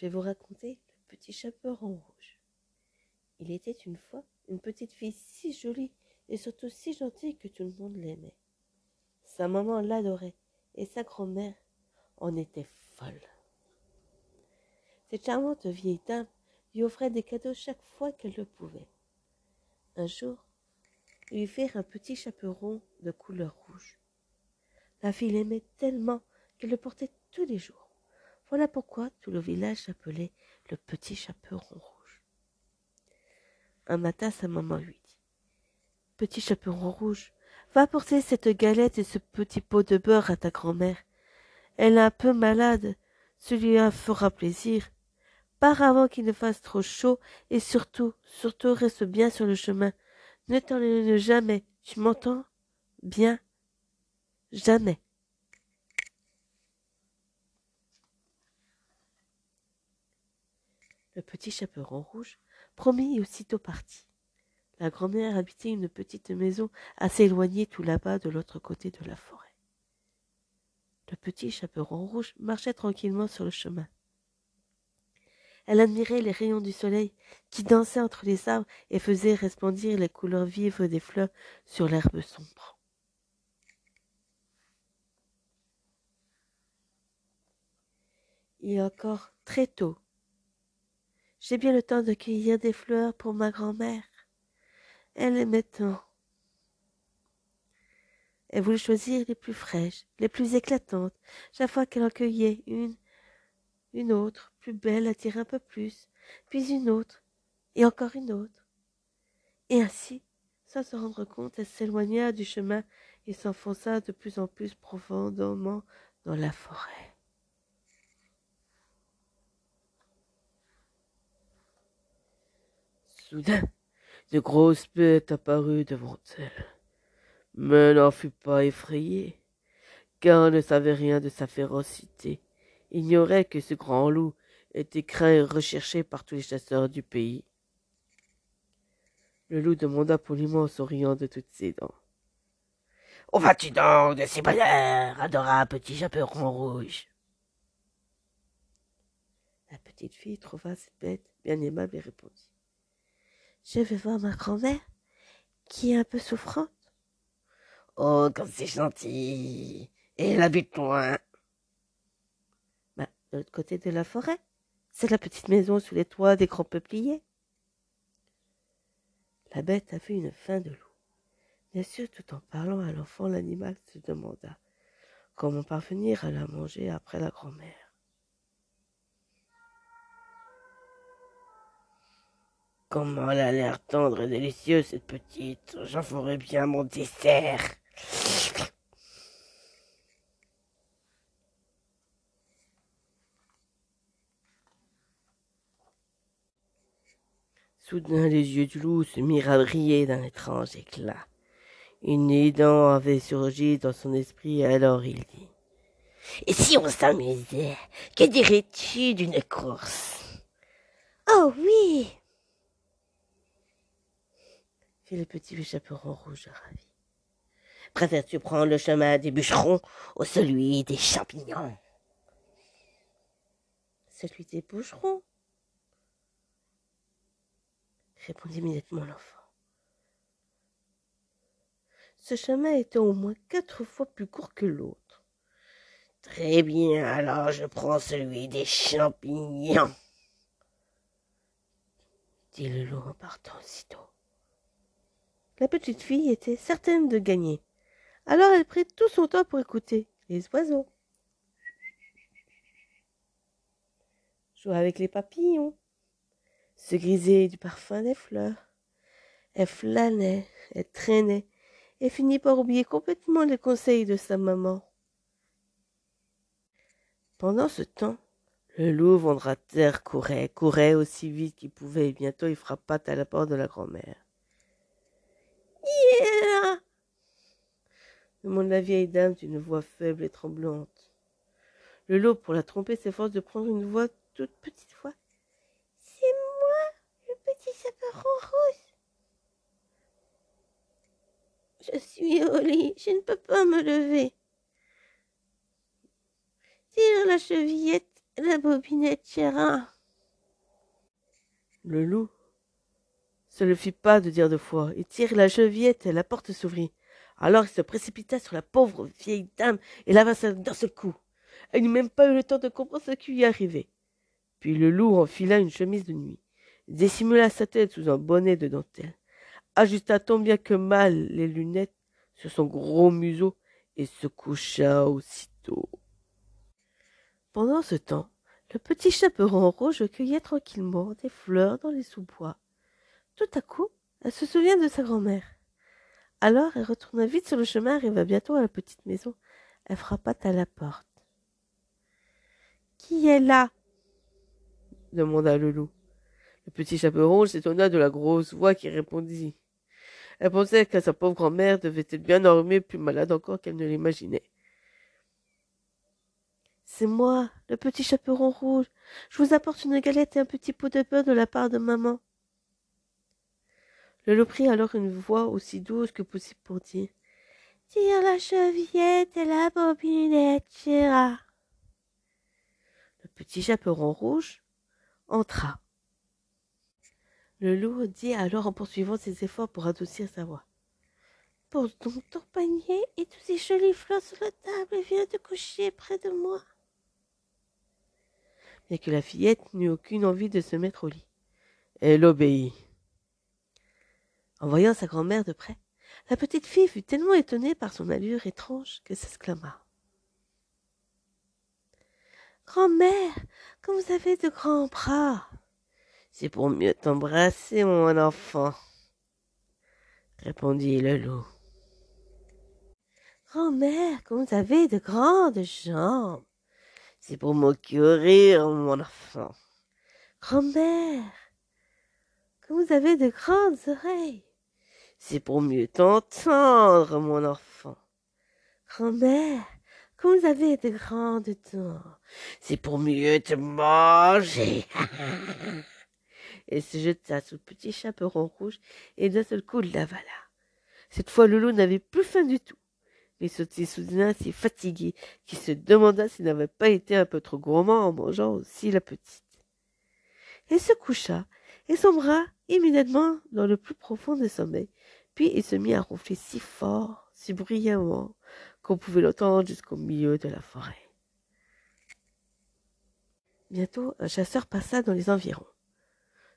je vais vous raconter le petit chaperon rouge. Il était une fois une petite fille si jolie et surtout si gentille que tout le monde l'aimait. Sa maman l'adorait et sa grand-mère en était folle. Cette charmante vieille dame lui offrait des cadeaux chaque fois qu'elle le pouvait. Un jour, lui firent un petit chaperon de couleur rouge. La fille l'aimait tellement qu'elle le portait tous les jours. Voilà pourquoi tout le village l'appelait le petit chaperon rouge. Un matin, sa maman lui dit Petit chaperon rouge, va porter cette galette et ce petit pot de beurre à ta grand-mère. Elle est un peu malade, celui-là fera plaisir. Pars avant qu'il ne fasse trop chaud et surtout, surtout reste bien sur le chemin. Ne t'enlève jamais, tu m'entends? Bien? Jamais. Le petit chaperon rouge promit et aussitôt partit. La grand-mère habitait une petite maison assez éloignée tout là-bas de l'autre côté de la forêt. Le petit chaperon rouge marchait tranquillement sur le chemin. Elle admirait les rayons du soleil qui dansaient entre les arbres et faisaient resplendir les couleurs vives des fleurs sur l'herbe sombre. Il est encore très tôt j'ai bien le temps de cueillir des fleurs pour ma grand-mère. Elle aimait tant. Elle voulait choisir les plus fraîches, les plus éclatantes. Chaque fois qu'elle en cueillait une, une autre, plus belle, attirait un peu plus, puis une autre, et encore une autre. Et ainsi, sans se rendre compte, elle s'éloigna du chemin et s'enfonça de plus en plus profondément dans la forêt. Soudain, de grosses bêtes apparurent devant elle. Mais n'en fut pas effrayée, car elle ne savait rien de sa férocité, ignorait que ce grand loup était craint et recherché par tous les chasseurs du pays. Le loup demanda poliment en souriant de toutes ses dents. Où vas-tu donc de ces bonheurs, adorable petit chaperon rouge La petite fille trouva cette bête bien aimable et répondit je vais voir ma grand-mère, qui est un peu souffrante. Oh, comme c'est gentil. Et elle habite loin. Bah, de l'autre côté de la forêt. C'est la petite maison sous les toits des grands peupliers. La bête avait une faim de loup. Bien sûr, tout en parlant à l'enfant, l'animal se demanda comment parvenir à la manger après la grand-mère. Comment elle a l'air tendre et délicieuse, cette petite? J'en ferai bien mon dessert. Soudain, les yeux du loup se mirent à briller d'un étrange éclat. Une idée avait surgi dans son esprit, alors il dit Et si on s'amusait? Que dirais-tu d'une course? Oh oui le petit chaperon rouge ravi. Préfères-tu prendre le chemin des bûcherons ou celui des champignons Celui des bûcherons, répondit immédiatement l'enfant. Ce chemin était au moins quatre fois plus court que l'autre. Très bien, alors je prends celui des champignons, dit le loup en partant aussitôt. La petite fille était certaine de gagner. Alors elle prit tout son temps pour écouter les oiseaux. Jouer avec les papillons, se griser du parfum des fleurs. Elle flânait, elle traînait, et finit par oublier complètement les conseils de sa maman. Pendant ce temps, le loup vendra terre courait, courait aussi vite qu'il pouvait, et bientôt il frappa à la porte de la grand-mère. Demande la vieille dame d'une voix faible et tremblante. Le loup, pour la tromper, s'efforce de prendre une voix toute petite voix. C'est moi, le petit chaperon rouge. Je suis au lit, je ne peux pas me lever. Tire la chevillette la bobinette tira. Le loup se le fit pas de dire deux fois. Il tire la chevillette et la porte s'ouvrit. Alors il se précipita sur la pauvre vieille dame et l'avança d'un seul coup. Elle n'eut même pas eu le temps de comprendre ce qui lui arrivait. Puis le loup enfila une chemise de nuit, dissimula sa tête sous un bonnet de dentelle, ajusta tant bien que mal les lunettes sur son gros museau et se coucha aussitôt. Pendant ce temps, le petit chaperon rouge cueillait tranquillement des fleurs dans les sous-bois. Tout à coup, elle se souvient de sa grand-mère. Alors elle retourna vite sur le chemin, arriva bientôt à la petite maison. Elle frappa à la porte. Qui est là? demanda le loup. Le petit chaperon s'étonna de la grosse voix qui répondit. Elle pensait que sa pauvre grand-mère devait être bien enrhumée, plus malade encore qu'elle ne l'imaginait. C'est moi, le petit chaperon rouge. Je vous apporte une galette et un petit pot de beurre de la part de maman. Le loup prit alors une voix aussi douce que possible pour dire Tire la chevillette et la bobinette tira. Le petit chaperon rouge entra. Le loup dit alors en poursuivant ses efforts pour adoucir sa voix. Pose donc ton panier et tous ces jolies fleurs sur la table et viens te coucher près de moi. Bien que la fillette n'eut aucune envie de se mettre au lit. Elle obéit. En voyant sa grand-mère de près, la petite fille fut tellement étonnée par son allure étrange que s'exclama. Grand-mère, que vous avez de grands bras. C'est pour mieux t'embrasser, mon enfant, répondit le loup. Grand-mère, que vous avez de grandes jambes. C'est pour m'occurir, mon enfant. Grand-mère, que vous avez de grandes oreilles. C'est pour mieux t'entendre, mon enfant. Grand-mère, que vous avez de grandes dents. C'est pour mieux te manger. Elle se jeta sous le petit chaperon rouge et d'un seul coup l'avala. Cette fois, le loup n'avait plus faim du tout. Il sautait soudain si fatigué qu'il se demanda s'il n'avait pas été un peu trop gourmand en mangeant aussi la petite. Il se coucha et sombra immédiatement dans le plus profond des sommeils. Puis il se mit à ronfler si fort, si bruyamment, qu'on pouvait l'entendre jusqu'au milieu de la forêt. Bientôt, un chasseur passa dans les environs.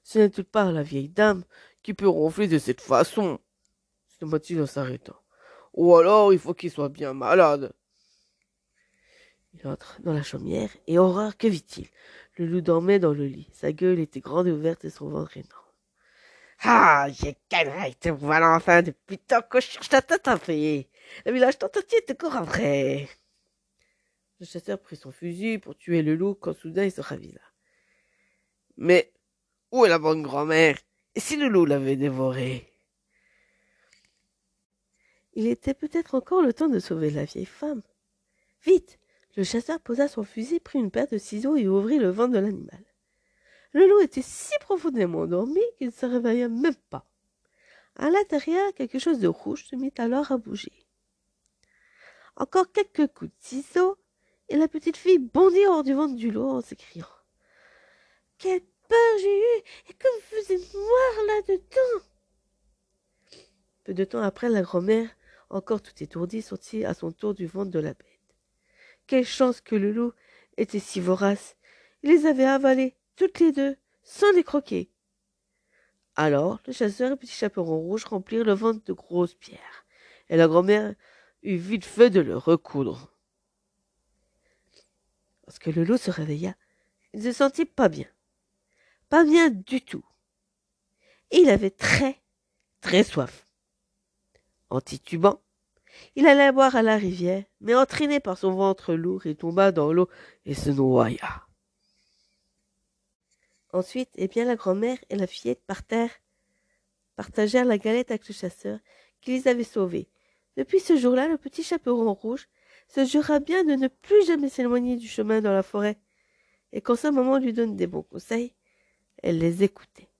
Ce n'est-il pas la vieille dame qui peut ronfler de cette façon se dit-il en s'arrêtant. Ou alors il faut qu'il soit bien malade. Il entre dans la chaumière, et horreur, que vit-il? Le loup dormait dans le lit. Sa gueule était grande et ouverte et son ventre énorme. Ah, j'ai canaille, te voilà enfin depuis tant que je cherche ta tête à payer. Le village te après. Le chasseur prit son fusil pour tuer le loup quand soudain il se ravisa. Mais où est la bonne grand-mère? Et si le loup l'avait dévoré? Il était peut-être encore le temps de sauver la vieille femme. Vite Le chasseur posa son fusil, prit une paire de ciseaux et ouvrit le ventre de l'animal. Le loup était si profondément endormi qu'il ne se réveilla même pas. À l'intérieur, quelque chose de rouge se mit alors à bouger. Encore quelques coups de ciseaux, et la petite fille bondit hors du ventre du loup en s'écriant Quelle peur j'ai eue Et que vous faisiez noir là-dedans Peu de temps après, la grand-mère, encore tout étourdie, sortit à son tour du ventre de la bête. Quelle chance que le loup était si vorace Il les avait avalées, toutes les deux, sans les croquer. Alors, le chasseur et le petit chaperon rouge remplirent le ventre de grosses pierres, et la grand-mère eut vite fait de le recoudre. Lorsque le loup se réveilla, il se sentit pas bien. Pas bien du tout. Il avait très, très soif. En titubant, il alla boire à la rivière, mais entraîné par son ventre lourd, il tomba dans l'eau et se noya. Ensuite, eh bien, la grand-mère et la fillette partèrent, partagèrent la galette avec le chasseur qui les avait sauvés. Depuis ce jour-là, le petit chaperon rouge se jura bien de ne plus jamais s'éloigner du chemin dans la forêt. Et quand sa maman lui donne des bons conseils, elle les écoutait.